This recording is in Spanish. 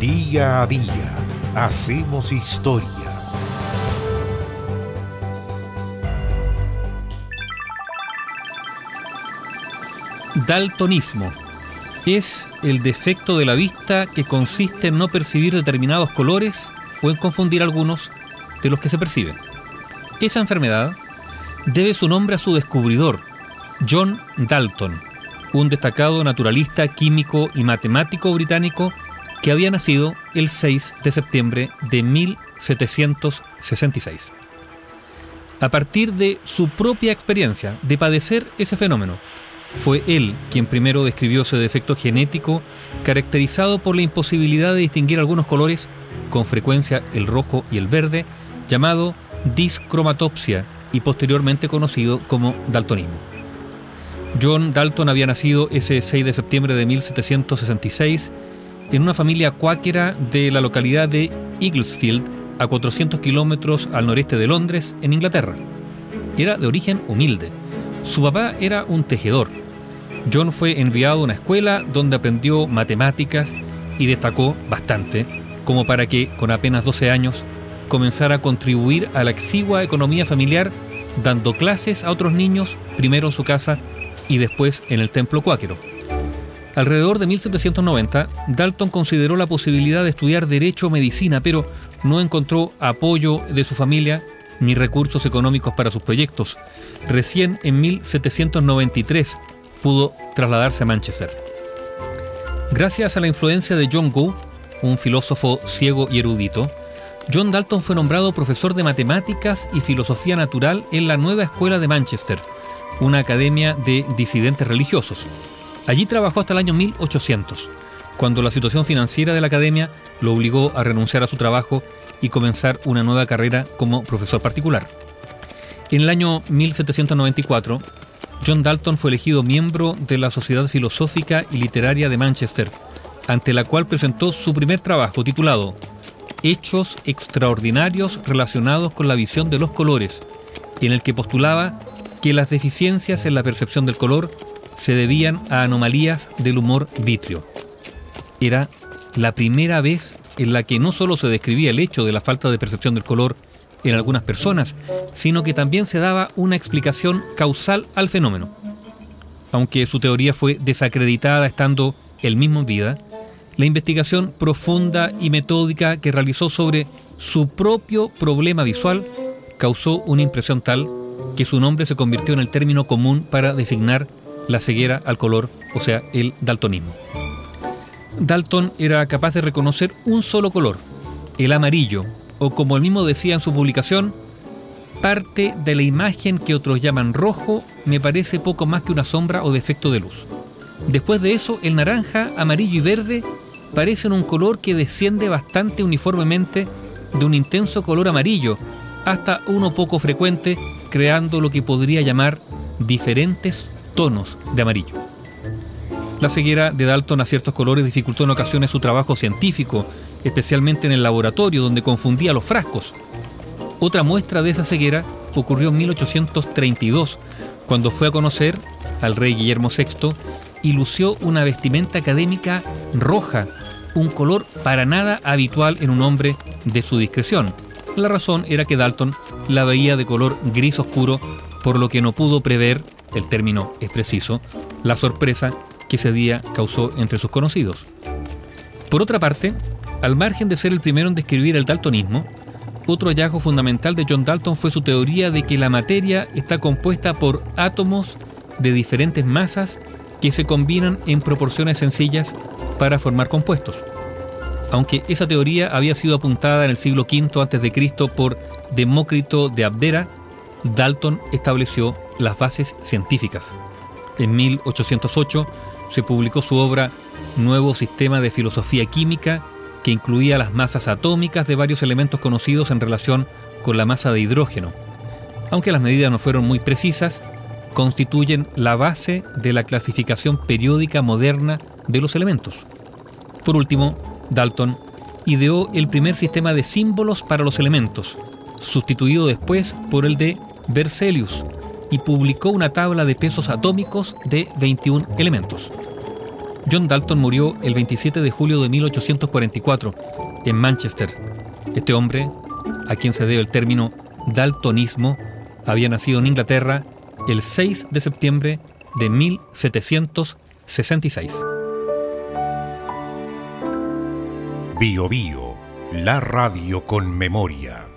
Día a día hacemos historia. Daltonismo es el defecto de la vista que consiste en no percibir determinados colores o en confundir algunos de los que se perciben. Esa enfermedad debe su nombre a su descubridor, John Dalton, un destacado naturalista, químico y matemático británico que había nacido el 6 de septiembre de 1766. A partir de su propia experiencia de padecer ese fenómeno, fue él quien primero describió ese defecto genético caracterizado por la imposibilidad de distinguir algunos colores, con frecuencia el rojo y el verde, llamado discromatopsia y posteriormente conocido como daltonismo. John Dalton había nacido ese 6 de septiembre de 1766 en una familia cuáquera de la localidad de Eaglesfield, a 400 kilómetros al noreste de Londres, en Inglaterra. Era de origen humilde. Su papá era un tejedor. John fue enviado a una escuela donde aprendió matemáticas y destacó bastante, como para que, con apenas 12 años, comenzara a contribuir a la exigua economía familiar dando clases a otros niños, primero en su casa y después en el templo cuáquero. Alrededor de 1790, Dalton consideró la posibilidad de estudiar Derecho o Medicina, pero no encontró apoyo de su familia ni recursos económicos para sus proyectos. Recién en 1793 pudo trasladarse a Manchester. Gracias a la influencia de John Gould, un filósofo ciego y erudito, John Dalton fue nombrado profesor de matemáticas y filosofía natural en la nueva escuela de Manchester, una academia de disidentes religiosos. Allí trabajó hasta el año 1800, cuando la situación financiera de la academia lo obligó a renunciar a su trabajo y comenzar una nueva carrera como profesor particular. En el año 1794, John Dalton fue elegido miembro de la Sociedad Filosófica y Literaria de Manchester, ante la cual presentó su primer trabajo titulado Hechos extraordinarios relacionados con la visión de los colores, en el que postulaba que las deficiencias en la percepción del color se debían a anomalías del humor vitrio. Era la primera vez en la que no solo se describía el hecho de la falta de percepción del color en algunas personas, sino que también se daba una explicación causal al fenómeno. Aunque su teoría fue desacreditada estando él mismo en vida, la investigación profunda y metódica que realizó sobre su propio problema visual causó una impresión tal que su nombre se convirtió en el término común para designar la ceguera al color, o sea, el daltonismo. Dalton era capaz de reconocer un solo color, el amarillo, o como él mismo decía en su publicación, parte de la imagen que otros llaman rojo me parece poco más que una sombra o defecto de luz. Después de eso, el naranja, amarillo y verde parecen un color que desciende bastante uniformemente de un intenso color amarillo hasta uno poco frecuente, creando lo que podría llamar diferentes tonos de amarillo. La ceguera de Dalton a ciertos colores dificultó en ocasiones su trabajo científico, especialmente en el laboratorio donde confundía los frascos. Otra muestra de esa ceguera ocurrió en 1832, cuando fue a conocer al rey Guillermo VI y lució una vestimenta académica roja, un color para nada habitual en un hombre de su discreción. La razón era que Dalton la veía de color gris oscuro, por lo que no pudo prever el término es preciso, la sorpresa que ese día causó entre sus conocidos. Por otra parte, al margen de ser el primero en describir el daltonismo, otro hallazgo fundamental de John Dalton fue su teoría de que la materia está compuesta por átomos de diferentes masas que se combinan en proporciones sencillas para formar compuestos. Aunque esa teoría había sido apuntada en el siglo V a.C. por Demócrito de Abdera, Dalton estableció las bases científicas. En 1808 se publicó su obra Nuevo Sistema de Filosofía Química, que incluía las masas atómicas de varios elementos conocidos en relación con la masa de hidrógeno. Aunque las medidas no fueron muy precisas, constituyen la base de la clasificación periódica moderna de los elementos. Por último, Dalton ideó el primer sistema de símbolos para los elementos, sustituido después por el de Berzelius, y publicó una tabla de pesos atómicos de 21 elementos. John Dalton murió el 27 de julio de 1844 en Manchester. Este hombre, a quien se debe el término daltonismo, había nacido en Inglaterra el 6 de septiembre de 1766. Bio Bio, la radio con memoria.